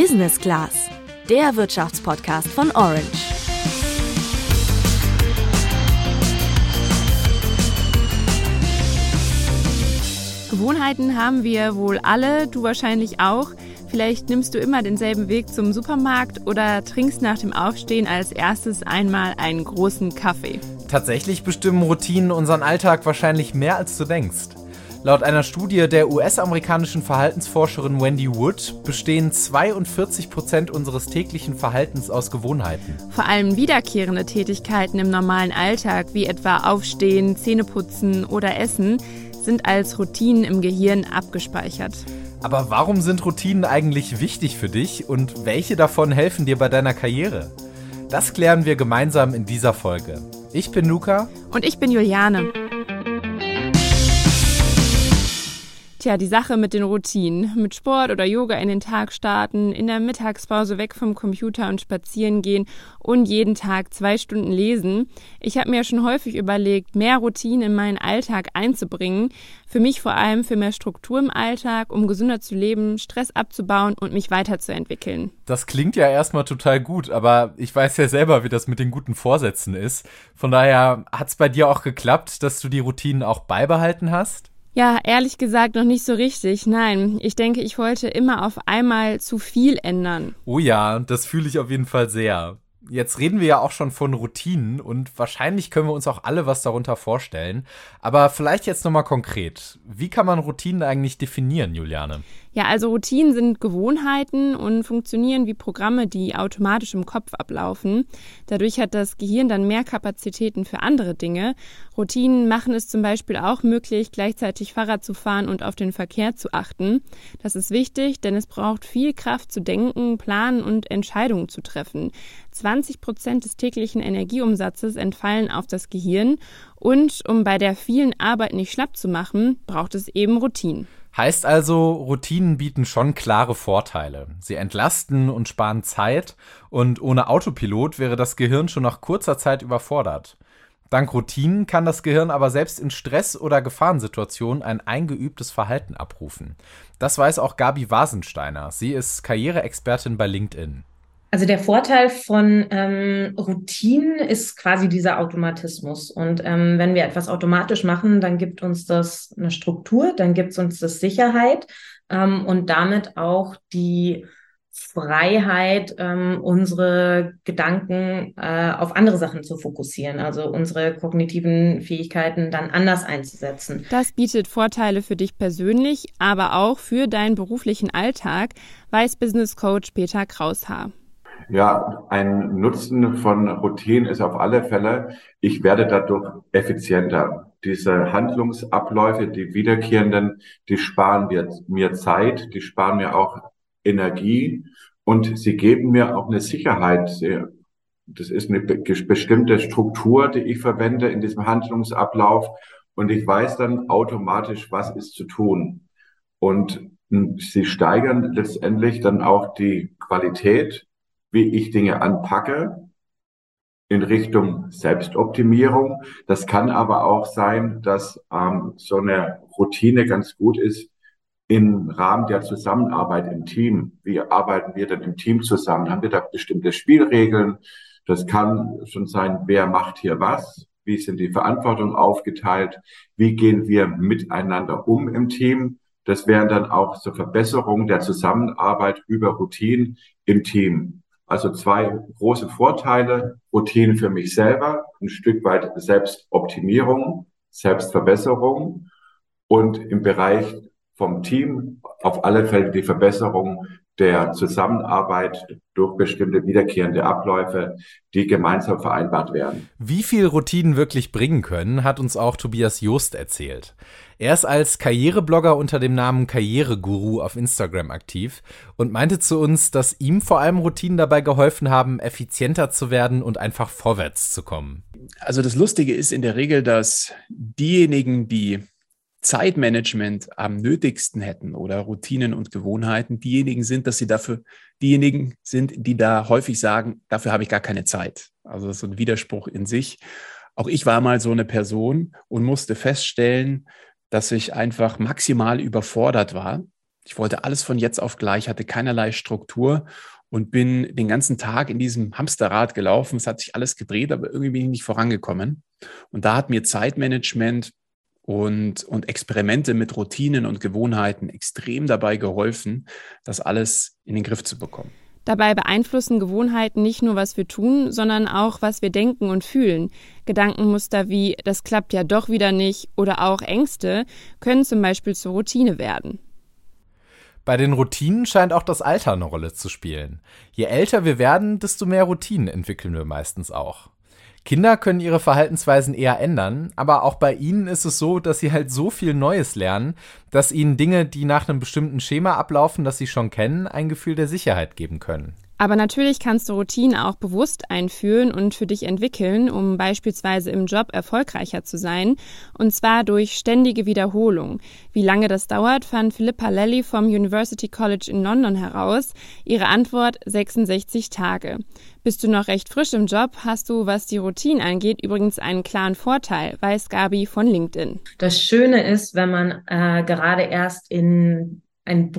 Business Class, der Wirtschaftspodcast von Orange. Gewohnheiten haben wir wohl alle, du wahrscheinlich auch. Vielleicht nimmst du immer denselben Weg zum Supermarkt oder trinkst nach dem Aufstehen als erstes einmal einen großen Kaffee. Tatsächlich bestimmen Routinen unseren Alltag wahrscheinlich mehr als du denkst. Laut einer Studie der US-amerikanischen Verhaltensforscherin Wendy Wood bestehen 42 Prozent unseres täglichen Verhaltens aus Gewohnheiten. Vor allem wiederkehrende Tätigkeiten im normalen Alltag, wie etwa Aufstehen, Zähneputzen oder Essen, sind als Routinen im Gehirn abgespeichert. Aber warum sind Routinen eigentlich wichtig für dich und welche davon helfen dir bei deiner Karriere? Das klären wir gemeinsam in dieser Folge. Ich bin Luca. Und ich bin Juliane. Tja, die Sache mit den Routinen. Mit Sport oder Yoga in den Tag starten, in der Mittagspause weg vom Computer und spazieren gehen und jeden Tag zwei Stunden lesen. Ich habe mir schon häufig überlegt, mehr Routinen in meinen Alltag einzubringen. Für mich vor allem für mehr Struktur im Alltag, um gesünder zu leben, Stress abzubauen und mich weiterzuentwickeln. Das klingt ja erstmal total gut, aber ich weiß ja selber, wie das mit den guten Vorsätzen ist. Von daher hat es bei dir auch geklappt, dass du die Routinen auch beibehalten hast? Ja, ehrlich gesagt noch nicht so richtig. Nein, ich denke, ich wollte immer auf einmal zu viel ändern. Oh ja, das fühle ich auf jeden Fall sehr. Jetzt reden wir ja auch schon von Routinen und wahrscheinlich können wir uns auch alle was darunter vorstellen. Aber vielleicht jetzt nochmal konkret. Wie kann man Routinen eigentlich definieren, Juliane? Ja, also Routinen sind Gewohnheiten und funktionieren wie Programme, die automatisch im Kopf ablaufen. Dadurch hat das Gehirn dann mehr Kapazitäten für andere Dinge. Routinen machen es zum Beispiel auch möglich, gleichzeitig Fahrrad zu fahren und auf den Verkehr zu achten. Das ist wichtig, denn es braucht viel Kraft zu denken, planen und Entscheidungen zu treffen. 20 Prozent des täglichen Energieumsatzes entfallen auf das Gehirn und um bei der vielen Arbeit nicht schlapp zu machen, braucht es eben Routinen. Heißt also, Routinen bieten schon klare Vorteile. Sie entlasten und sparen Zeit und ohne Autopilot wäre das Gehirn schon nach kurzer Zeit überfordert. Dank Routinen kann das Gehirn aber selbst in Stress- oder Gefahrensituationen ein eingeübtes Verhalten abrufen. Das weiß auch Gabi Wasensteiner. Sie ist Karriereexpertin bei LinkedIn. Also der Vorteil von ähm, Routinen ist quasi dieser Automatismus. Und ähm, wenn wir etwas automatisch machen, dann gibt uns das eine Struktur, dann gibt es uns das Sicherheit ähm, und damit auch die Freiheit, ähm, unsere Gedanken äh, auf andere Sachen zu fokussieren, also unsere kognitiven Fähigkeiten dann anders einzusetzen. Das bietet Vorteile für dich persönlich, aber auch für deinen beruflichen Alltag, weiß Business Coach Peter Kraushaar. Ja, ein Nutzen von Routinen ist auf alle Fälle, ich werde dadurch effizienter. Diese Handlungsabläufe, die wiederkehrenden, die sparen mir, mir Zeit, die sparen mir auch Energie und sie geben mir auch eine Sicherheit. Das ist eine bestimmte Struktur, die ich verwende in diesem Handlungsablauf und ich weiß dann automatisch, was ist zu tun. Und sie steigern letztendlich dann auch die Qualität wie ich Dinge anpacke in Richtung Selbstoptimierung. Das kann aber auch sein, dass ähm, so eine Routine ganz gut ist im Rahmen der Zusammenarbeit im Team. Wie arbeiten wir denn im Team zusammen? Haben wir da bestimmte Spielregeln? Das kann schon sein, wer macht hier was? Wie sind die Verantwortung aufgeteilt? Wie gehen wir miteinander um im Team? Das wären dann auch so Verbesserungen der Zusammenarbeit über Routinen im Team. Also zwei große Vorteile. Routinen für mich selber, ein Stück weit Selbstoptimierung, Selbstverbesserung und im Bereich vom Team auf alle Fälle die Verbesserung der Zusammenarbeit durch bestimmte wiederkehrende Abläufe, die gemeinsam vereinbart werden. Wie viel Routinen wirklich bringen können, hat uns auch Tobias Joost erzählt. Er ist als Karriereblogger unter dem Namen Karriereguru auf Instagram aktiv und meinte zu uns, dass ihm vor allem Routinen dabei geholfen haben, effizienter zu werden und einfach vorwärts zu kommen. Also das Lustige ist in der Regel, dass diejenigen, die Zeitmanagement am nötigsten hätten oder Routinen und Gewohnheiten, diejenigen sind, dass sie dafür diejenigen sind, die da häufig sagen, dafür habe ich gar keine Zeit. Also das ist so ein Widerspruch in sich. Auch ich war mal so eine Person und musste feststellen, dass ich einfach maximal überfordert war. Ich wollte alles von jetzt auf gleich, hatte keinerlei Struktur und bin den ganzen Tag in diesem Hamsterrad gelaufen. Es hat sich alles gedreht, aber irgendwie bin ich nicht vorangekommen. Und da hat mir Zeitmanagement und, und Experimente mit Routinen und Gewohnheiten extrem dabei geholfen, das alles in den Griff zu bekommen. Dabei beeinflussen Gewohnheiten nicht nur, was wir tun, sondern auch, was wir denken und fühlen. Gedankenmuster wie das klappt ja doch wieder nicht oder auch Ängste können zum Beispiel zur Routine werden. Bei den Routinen scheint auch das Alter eine Rolle zu spielen. Je älter wir werden, desto mehr Routinen entwickeln wir meistens auch. Kinder können ihre Verhaltensweisen eher ändern, aber auch bei ihnen ist es so, dass sie halt so viel Neues lernen, dass ihnen Dinge, die nach einem bestimmten Schema ablaufen, das sie schon kennen, ein Gefühl der Sicherheit geben können. Aber natürlich kannst du Routinen auch bewusst einführen und für dich entwickeln, um beispielsweise im Job erfolgreicher zu sein, und zwar durch ständige Wiederholung. Wie lange das dauert, fand Philippa Lally vom University College in London heraus. Ihre Antwort 66 Tage. Bist du noch recht frisch im Job, hast du, was die Routinen angeht, übrigens einen klaren Vorteil, weiß Gabi von LinkedIn. Das Schöne ist, wenn man äh, gerade erst in ein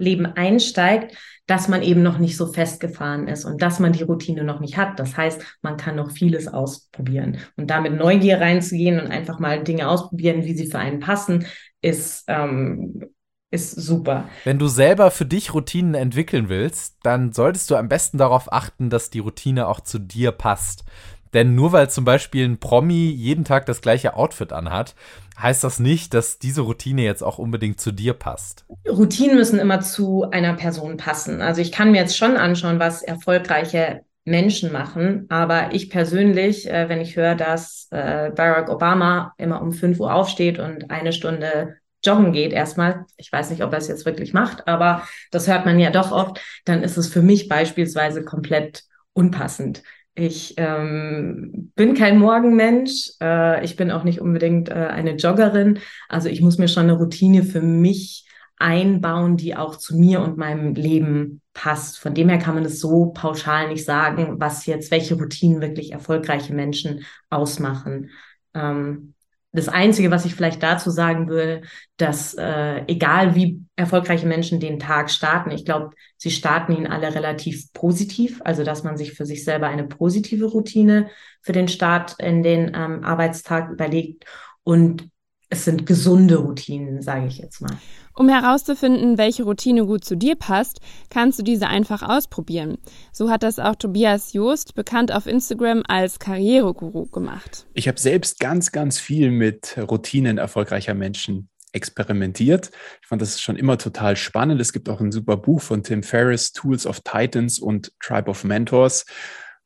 Berufsleben einsteigt, dass man eben noch nicht so festgefahren ist und dass man die Routine noch nicht hat. Das heißt, man kann noch vieles ausprobieren. Und damit Neugier reinzugehen und einfach mal Dinge ausprobieren, wie sie für einen passen, ist, ähm, ist super. Wenn du selber für dich Routinen entwickeln willst, dann solltest du am besten darauf achten, dass die Routine auch zu dir passt. Denn nur weil zum Beispiel ein Promi jeden Tag das gleiche Outfit anhat, heißt das nicht, dass diese Routine jetzt auch unbedingt zu dir passt. Routinen müssen immer zu einer Person passen. Also ich kann mir jetzt schon anschauen, was erfolgreiche Menschen machen, aber ich persönlich, äh, wenn ich höre, dass äh, Barack Obama immer um 5 Uhr aufsteht und eine Stunde joggen geht erstmal, ich weiß nicht, ob er es jetzt wirklich macht, aber das hört man ja doch oft, dann ist es für mich beispielsweise komplett unpassend. Ich ähm, bin kein Morgenmensch. Äh, ich bin auch nicht unbedingt äh, eine Joggerin. Also ich muss mir schon eine Routine für mich einbauen, die auch zu mir und meinem Leben passt. Von dem her kann man es so pauschal nicht sagen, was jetzt, welche Routinen wirklich erfolgreiche Menschen ausmachen. Ähm, das Einzige, was ich vielleicht dazu sagen würde, dass äh, egal wie erfolgreiche Menschen den Tag starten, ich glaube, sie starten ihn alle relativ positiv, also dass man sich für sich selber eine positive Routine für den Start in den ähm, Arbeitstag überlegt. Und es sind gesunde Routinen, sage ich jetzt mal. Um herauszufinden, welche Routine gut zu dir passt, kannst du diese einfach ausprobieren. So hat das auch Tobias Joost, bekannt auf Instagram als Karriereguru, gemacht. Ich habe selbst ganz, ganz viel mit Routinen erfolgreicher Menschen experimentiert. Ich fand das schon immer total spannend. Es gibt auch ein super Buch von Tim Ferriss, Tools of Titans und Tribe of Mentors.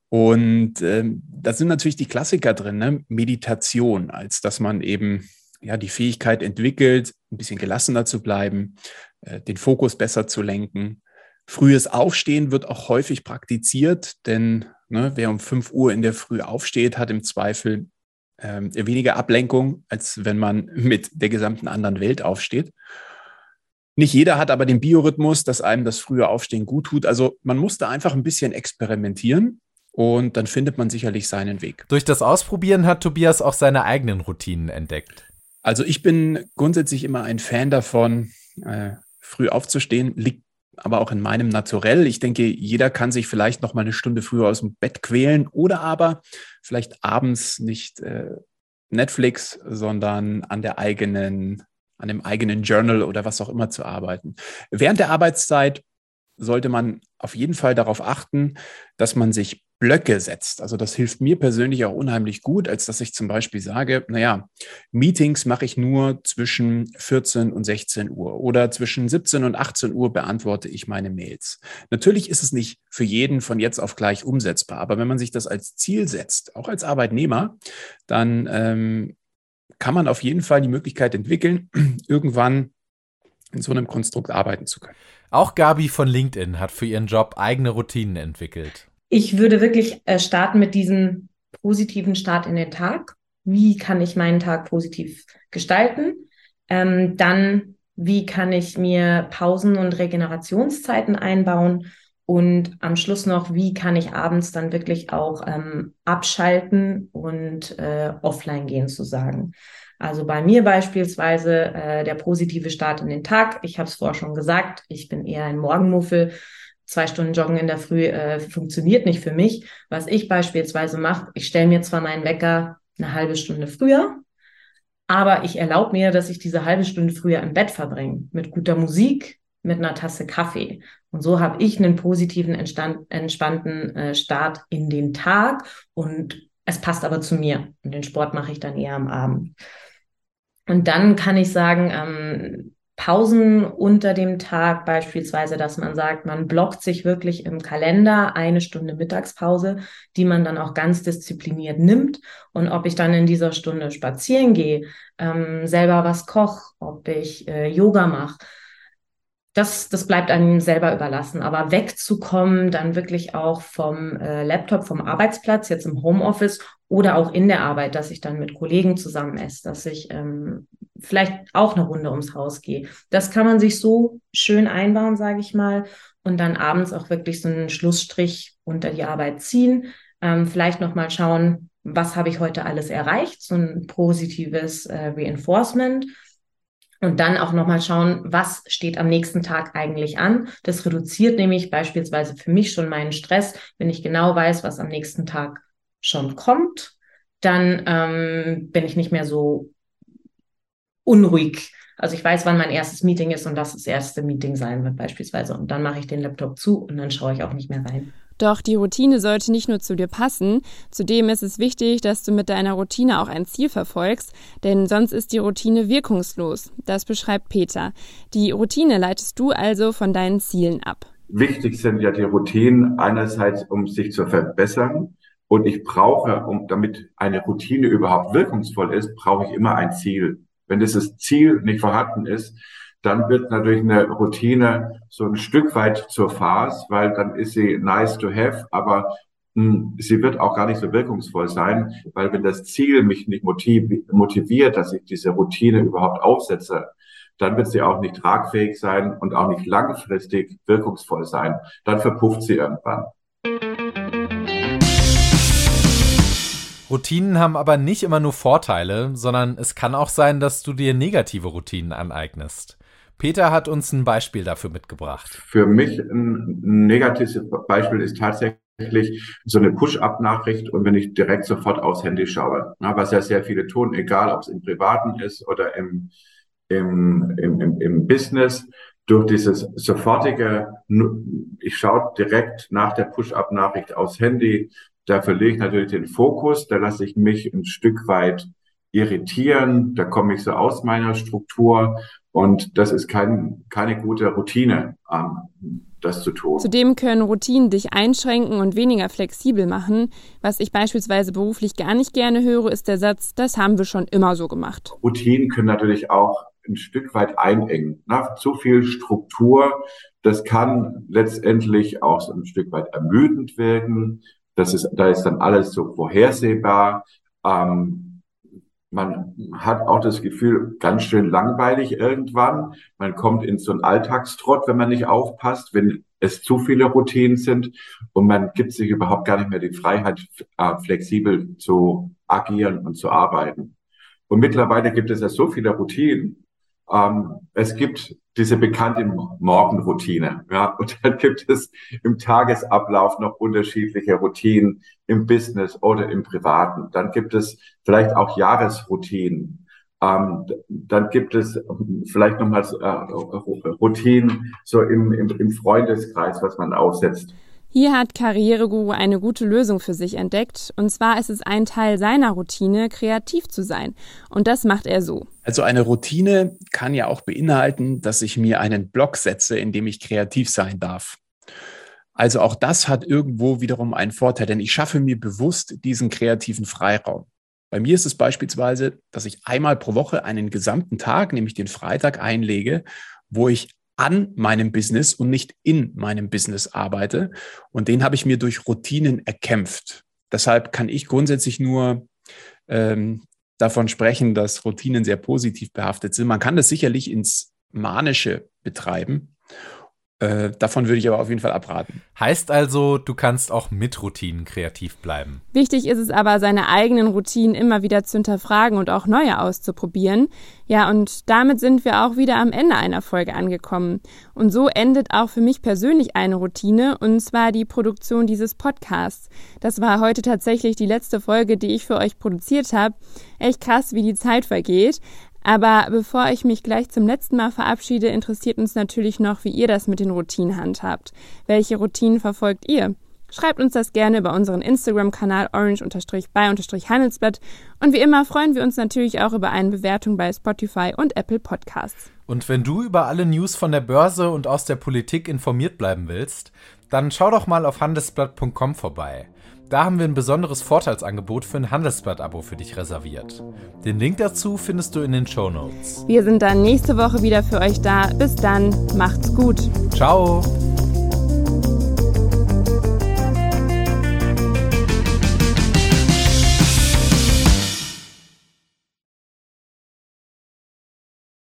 Und ähm, da sind natürlich die Klassiker drin, ne? Meditation, als dass man eben ja, die Fähigkeit entwickelt, ein bisschen gelassener zu bleiben, äh, den Fokus besser zu lenken. Frühes Aufstehen wird auch häufig praktiziert, denn ne, wer um 5 Uhr in der Früh aufsteht, hat im Zweifel ähm, weniger Ablenkung, als wenn man mit der gesamten anderen Welt aufsteht. Nicht jeder hat aber den Biorhythmus, dass einem das frühe Aufstehen gut tut. Also man muss da einfach ein bisschen experimentieren und dann findet man sicherlich seinen Weg. Durch das Ausprobieren hat Tobias auch seine eigenen Routinen entdeckt. Also ich bin grundsätzlich immer ein Fan davon, äh, früh aufzustehen, liegt aber auch in meinem Naturell. Ich denke, jeder kann sich vielleicht noch mal eine Stunde früher aus dem Bett quälen oder aber vielleicht abends nicht äh, Netflix, sondern an der eigenen, an dem eigenen Journal oder was auch immer zu arbeiten. Während der Arbeitszeit sollte man auf jeden Fall darauf achten, dass man sich Blöcke setzt. Also das hilft mir persönlich auch unheimlich gut, als dass ich zum Beispiel sage, naja, Meetings mache ich nur zwischen 14 und 16 Uhr oder zwischen 17 und 18 Uhr beantworte ich meine Mails. Natürlich ist es nicht für jeden von jetzt auf gleich umsetzbar, aber wenn man sich das als Ziel setzt, auch als Arbeitnehmer, dann ähm, kann man auf jeden Fall die Möglichkeit entwickeln, irgendwann in so einem Konstrukt arbeiten zu können. Auch Gabi von LinkedIn hat für ihren Job eigene Routinen entwickelt. Ich würde wirklich äh, starten mit diesem positiven Start in den Tag. Wie kann ich meinen Tag positiv gestalten? Ähm, dann, wie kann ich mir Pausen und Regenerationszeiten einbauen? Und am Schluss noch, wie kann ich abends dann wirklich auch ähm, abschalten und äh, offline gehen, zu sagen. Also bei mir beispielsweise äh, der positive Start in den Tag. Ich habe es vorher schon gesagt, ich bin eher ein Morgenmuffel. Zwei Stunden Joggen in der Früh äh, funktioniert nicht für mich. Was ich beispielsweise mache, ich stelle mir zwar meinen Wecker eine halbe Stunde früher, aber ich erlaube mir, dass ich diese halbe Stunde früher im Bett verbringe, mit guter Musik, mit einer Tasse Kaffee. Und so habe ich einen positiven, entspannten äh, Start in den Tag und es passt aber zu mir. Und den Sport mache ich dann eher am Abend. Und dann kann ich sagen, ähm, Pausen unter dem Tag beispielsweise, dass man sagt, man blockt sich wirklich im Kalender eine Stunde Mittagspause, die man dann auch ganz diszipliniert nimmt. Und ob ich dann in dieser Stunde spazieren gehe, ähm, selber was koche, ob ich äh, Yoga mache, das, das bleibt einem selber überlassen. Aber wegzukommen, dann wirklich auch vom äh, Laptop, vom Arbeitsplatz, jetzt im Homeoffice oder auch in der Arbeit, dass ich dann mit Kollegen zusammen esse, dass ich ähm, vielleicht auch eine Runde ums Haus gehe. Das kann man sich so schön einbauen, sage ich mal, und dann abends auch wirklich so einen Schlussstrich unter die Arbeit ziehen. Ähm, vielleicht nochmal schauen, was habe ich heute alles erreicht, so ein positives äh, Reinforcement und dann auch nochmal schauen, was steht am nächsten Tag eigentlich an. Das reduziert nämlich beispielsweise für mich schon meinen Stress, wenn ich genau weiß, was am nächsten Tag schon kommt. Dann ähm, bin ich nicht mehr so unruhig. Also ich weiß, wann mein erstes Meeting ist und das das erste Meeting sein wird beispielsweise. Und dann mache ich den Laptop zu und dann schaue ich auch nicht mehr rein. Doch die Routine sollte nicht nur zu dir passen, zudem ist es wichtig, dass du mit deiner Routine auch ein Ziel verfolgst, denn sonst ist die Routine wirkungslos. Das beschreibt Peter. Die Routine leitest du also von deinen Zielen ab. Wichtig sind ja die Routinen einerseits, um sich zu verbessern. Und ich brauche, um, damit eine Routine überhaupt wirkungsvoll ist, brauche ich immer ein Ziel. Wenn dieses Ziel nicht vorhanden ist, dann wird natürlich eine Routine so ein Stück weit zur Farce, weil dann ist sie nice to have, aber hm, sie wird auch gar nicht so wirkungsvoll sein, weil wenn das Ziel mich nicht motiviert, dass ich diese Routine überhaupt aufsetze, dann wird sie auch nicht tragfähig sein und auch nicht langfristig wirkungsvoll sein. Dann verpufft sie irgendwann. Routinen haben aber nicht immer nur Vorteile, sondern es kann auch sein, dass du dir negative Routinen aneignest. Peter hat uns ein Beispiel dafür mitgebracht. Für mich ein negatives Beispiel ist tatsächlich so eine Push-up-Nachricht und wenn ich direkt sofort aufs Handy schaue, was ja sehr viele tun, egal ob es im Privaten ist oder im, im, im, im, Business, durch dieses sofortige, ich schaue direkt nach der Push-up-Nachricht aufs Handy, da verliere ich natürlich den Fokus, da lasse ich mich ein Stück weit irritieren, da komme ich so aus meiner Struktur und das ist kein, keine gute Routine, ähm, das zu tun. Zudem können Routinen dich einschränken und weniger flexibel machen. Was ich beispielsweise beruflich gar nicht gerne höre, ist der Satz, das haben wir schon immer so gemacht. Routinen können natürlich auch ein Stück weit einengen. Nach zu viel Struktur, das kann letztendlich auch so ein Stück weit ermüdend wirken. Das ist, da ist dann alles so vorhersehbar. Ähm, man hat auch das Gefühl, ganz schön langweilig irgendwann. Man kommt in so einen Alltagstrott, wenn man nicht aufpasst, wenn es zu viele Routinen sind und man gibt sich überhaupt gar nicht mehr die Freiheit, äh, flexibel zu agieren und zu arbeiten. Und mittlerweile gibt es ja so viele Routinen. Ähm, es gibt diese bekannte Morgenroutine. Ja, und dann gibt es im Tagesablauf noch unterschiedliche Routinen im Business oder im Privaten. Dann gibt es vielleicht auch Jahresroutinen. Ähm, dann gibt es vielleicht nochmals äh, Routinen so im, im, im Freundeskreis, was man aufsetzt. Hier hat Karriereguru eine gute Lösung für sich entdeckt. Und zwar ist es ein Teil seiner Routine, kreativ zu sein. Und das macht er so. Also eine Routine kann ja auch beinhalten, dass ich mir einen Block setze, in dem ich kreativ sein darf. Also auch das hat irgendwo wiederum einen Vorteil, denn ich schaffe mir bewusst diesen kreativen Freiraum. Bei mir ist es beispielsweise, dass ich einmal pro Woche einen gesamten Tag, nämlich den Freitag, einlege, wo ich an meinem Business und nicht in meinem Business arbeite. Und den habe ich mir durch Routinen erkämpft. Deshalb kann ich grundsätzlich nur ähm, davon sprechen, dass Routinen sehr positiv behaftet sind. Man kann das sicherlich ins Manische betreiben. Äh, davon würde ich aber auf jeden Fall abraten. Heißt also, du kannst auch mit Routinen kreativ bleiben. Wichtig ist es aber, seine eigenen Routinen immer wieder zu hinterfragen und auch neue auszuprobieren. Ja, und damit sind wir auch wieder am Ende einer Folge angekommen. Und so endet auch für mich persönlich eine Routine, und zwar die Produktion dieses Podcasts. Das war heute tatsächlich die letzte Folge, die ich für euch produziert habe. Echt krass, wie die Zeit vergeht. Aber bevor ich mich gleich zum letzten Mal verabschiede, interessiert uns natürlich noch, wie ihr das mit den Routinen handhabt. Welche Routinen verfolgt ihr? Schreibt uns das gerne über unseren Instagram-Kanal orange-by-handelsblatt. Und wie immer freuen wir uns natürlich auch über eine Bewertung bei Spotify und Apple Podcasts. Und wenn du über alle News von der Börse und aus der Politik informiert bleiben willst, dann schau doch mal auf handelsblatt.com vorbei. Da haben wir ein besonderes Vorteilsangebot für ein Handelsblatt-Abo für dich reserviert. Den Link dazu findest du in den Show Notes. Wir sind dann nächste Woche wieder für euch da. Bis dann, macht's gut. Ciao.